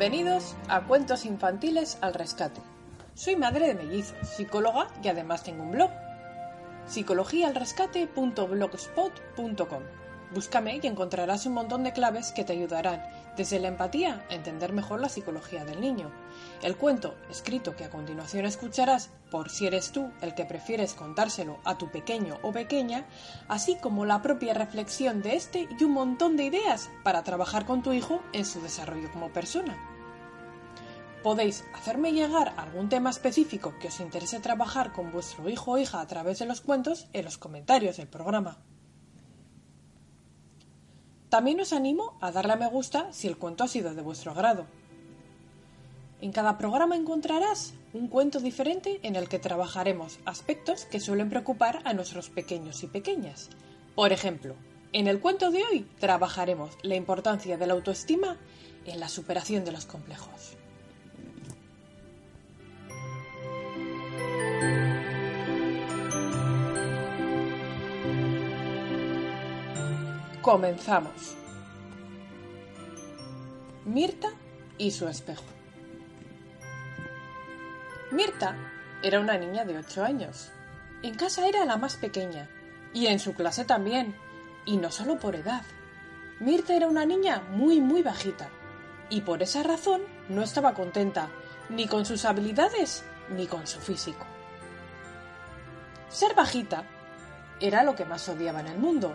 Bienvenidos a Cuentos Infantiles al Rescate. Soy madre de mellizos, psicóloga y además tengo un blog. psicologialrescate.blogspot.com Búscame y encontrarás un montón de claves que te ayudarán desde la empatía a entender mejor la psicología del niño. El cuento, escrito que a continuación escucharás por si eres tú el que prefieres contárselo a tu pequeño o pequeña, así como la propia reflexión de este y un montón de ideas para trabajar con tu hijo en su desarrollo como persona. Podéis hacerme llegar algún tema específico que os interese trabajar con vuestro hijo o hija a través de los cuentos en los comentarios del programa. También os animo a darle a me gusta si el cuento ha sido de vuestro agrado. En cada programa encontrarás un cuento diferente en el que trabajaremos aspectos que suelen preocupar a nuestros pequeños y pequeñas. Por ejemplo, en el cuento de hoy trabajaremos la importancia de la autoestima en la superación de los complejos. Comenzamos. Mirta y su espejo. Mirta era una niña de 8 años. En casa era la más pequeña y en su clase también, y no solo por edad. Mirta era una niña muy muy bajita y por esa razón no estaba contenta ni con sus habilidades ni con su físico. Ser bajita era lo que más odiaba en el mundo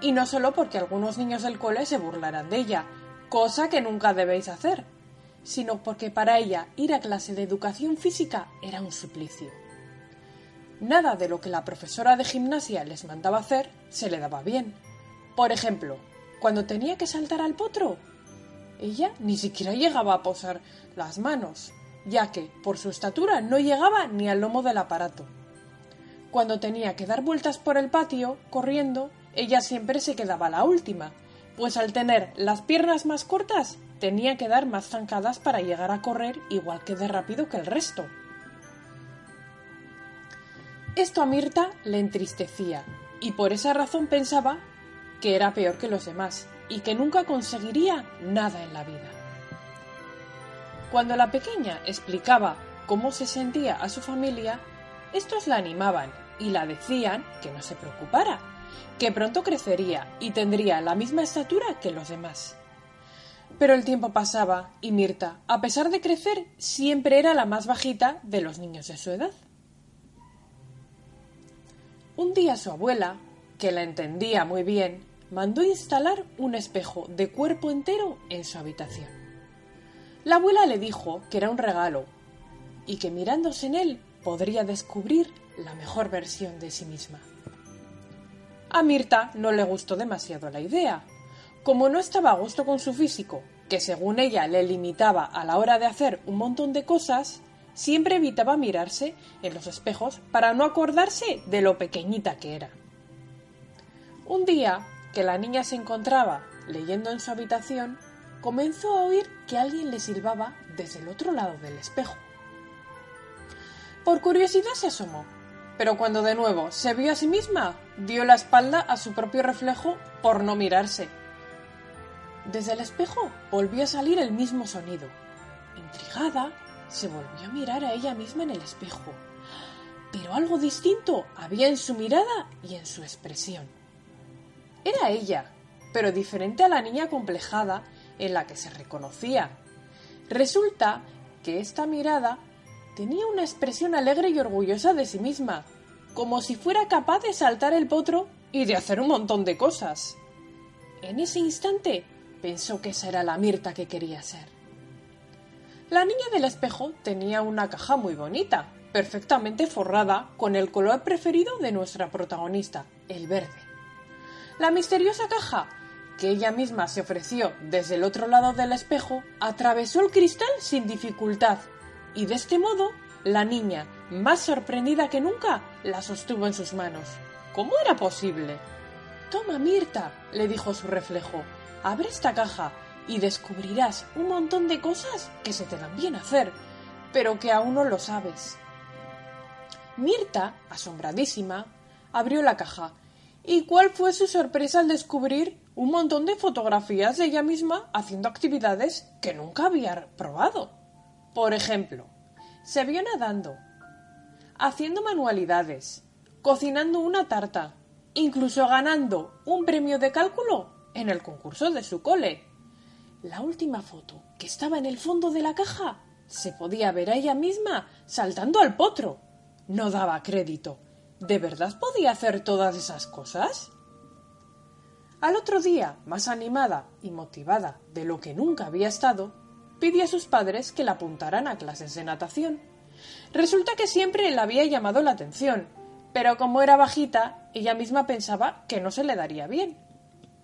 y no solo porque algunos niños del cole se burlaran de ella, cosa que nunca debéis hacer, sino porque para ella ir a clase de educación física era un suplicio. Nada de lo que la profesora de gimnasia les mandaba hacer se le daba bien. Por ejemplo, cuando tenía que saltar al potro, ella ni siquiera llegaba a posar las manos, ya que por su estatura no llegaba ni al lomo del aparato. Cuando tenía que dar vueltas por el patio, corriendo, ella siempre se quedaba la última, pues al tener las piernas más cortas tenía que dar más zancadas para llegar a correr igual que de rápido que el resto. Esto a Mirta le entristecía y por esa razón pensaba que era peor que los demás y que nunca conseguiría nada en la vida. Cuando la pequeña explicaba cómo se sentía a su familia, estos la animaban y la decían que no se preocupara, que pronto crecería y tendría la misma estatura que los demás. Pero el tiempo pasaba y Mirta, a pesar de crecer, siempre era la más bajita de los niños de su edad. Un día su abuela, que la entendía muy bien, mandó instalar un espejo de cuerpo entero en su habitación. La abuela le dijo que era un regalo y que mirándose en él podría descubrir la mejor versión de sí misma. A Mirta no le gustó demasiado la idea. Como no estaba a gusto con su físico, que según ella le limitaba a la hora de hacer un montón de cosas, siempre evitaba mirarse en los espejos para no acordarse de lo pequeñita que era. Un día, que la niña se encontraba leyendo en su habitación, comenzó a oír que alguien le silbaba desde el otro lado del espejo. Por curiosidad se asomó pero cuando de nuevo se vio a sí misma, dio la espalda a su propio reflejo por no mirarse. Desde el espejo volvió a salir el mismo sonido. Intrigada, se volvió a mirar a ella misma en el espejo. Pero algo distinto había en su mirada y en su expresión. Era ella, pero diferente a la niña complejada en la que se reconocía. Resulta que esta mirada tenía una expresión alegre y orgullosa de sí misma, como si fuera capaz de saltar el potro y de hacer un montón de cosas. En ese instante pensó que esa era la Mirta que quería ser. La niña del espejo tenía una caja muy bonita, perfectamente forrada con el color preferido de nuestra protagonista, el verde. La misteriosa caja, que ella misma se ofreció desde el otro lado del espejo, atravesó el cristal sin dificultad y de este modo la niña, más sorprendida que nunca, la sostuvo en sus manos. ¿Cómo era posible? Toma, Mirta, le dijo su reflejo, abre esta caja y descubrirás un montón de cosas que se te dan bien hacer, pero que aún no lo sabes. Mirta, asombradísima, abrió la caja. ¿Y cuál fue su sorpresa al descubrir un montón de fotografías de ella misma haciendo actividades que nunca había probado. Por ejemplo, se vio nadando, haciendo manualidades, cocinando una tarta, incluso ganando un premio de cálculo en el concurso de su cole. La última foto, que estaba en el fondo de la caja, se podía ver a ella misma saltando al potro. No daba crédito. ¿De verdad podía hacer todas esas cosas? Al otro día, más animada y motivada de lo que nunca había estado, pidió a sus padres que la apuntaran a clases de natación. Resulta que siempre le había llamado la atención, pero como era bajita, ella misma pensaba que no se le daría bien.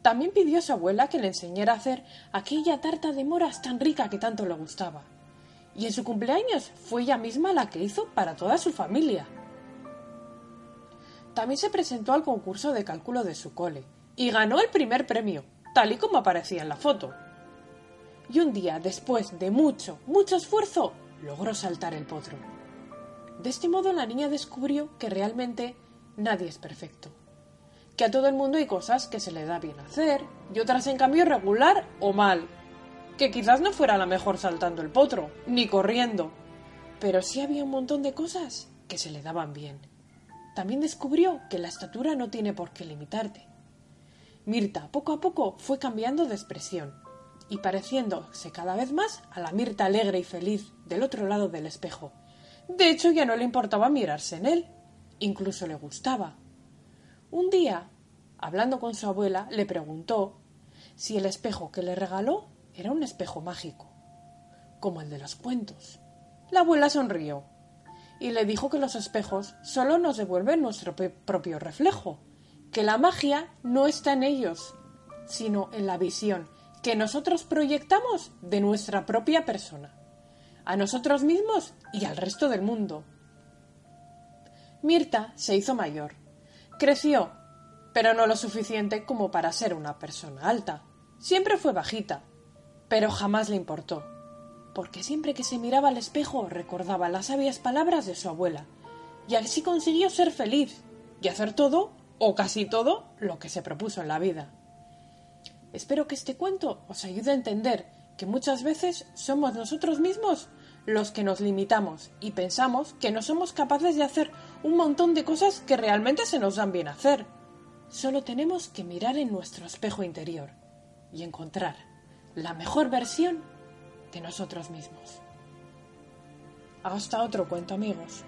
También pidió a su abuela que le enseñara a hacer aquella tarta de moras tan rica que tanto le gustaba. Y en su cumpleaños fue ella misma la que hizo para toda su familia. También se presentó al concurso de cálculo de su cole y ganó el primer premio, tal y como aparecía en la foto. Y un día, después de mucho, mucho esfuerzo, logró saltar el potro. De este modo la niña descubrió que realmente nadie es perfecto, que a todo el mundo hay cosas que se le da bien hacer y otras en cambio regular o mal, que quizás no fuera la mejor saltando el potro, ni corriendo, pero sí había un montón de cosas que se le daban bien. También descubrió que la estatura no tiene por qué limitarte, Mirta poco a poco fue cambiando de expresión y pareciéndose cada vez más a la Mirta alegre y feliz del otro lado del espejo. De hecho, ya no le importaba mirarse en él, incluso le gustaba. Un día, hablando con su abuela, le preguntó si el espejo que le regaló era un espejo mágico, como el de los cuentos. La abuela sonrió y le dijo que los espejos solo nos devuelven nuestro propio reflejo, que la magia no está en ellos, sino en la visión que nosotros proyectamos de nuestra propia persona, a nosotros mismos y al resto del mundo. Mirta se hizo mayor, creció, pero no lo suficiente como para ser una persona alta. Siempre fue bajita, pero jamás le importó, porque siempre que se miraba al espejo recordaba las sabias palabras de su abuela, y así consiguió ser feliz y hacer todo o casi todo lo que se propuso en la vida. Espero que este cuento os ayude a entender que muchas veces somos nosotros mismos los que nos limitamos y pensamos que no somos capaces de hacer un montón de cosas que realmente se nos dan bien hacer. Solo tenemos que mirar en nuestro espejo interior y encontrar la mejor versión de nosotros mismos. Hasta otro cuento amigos.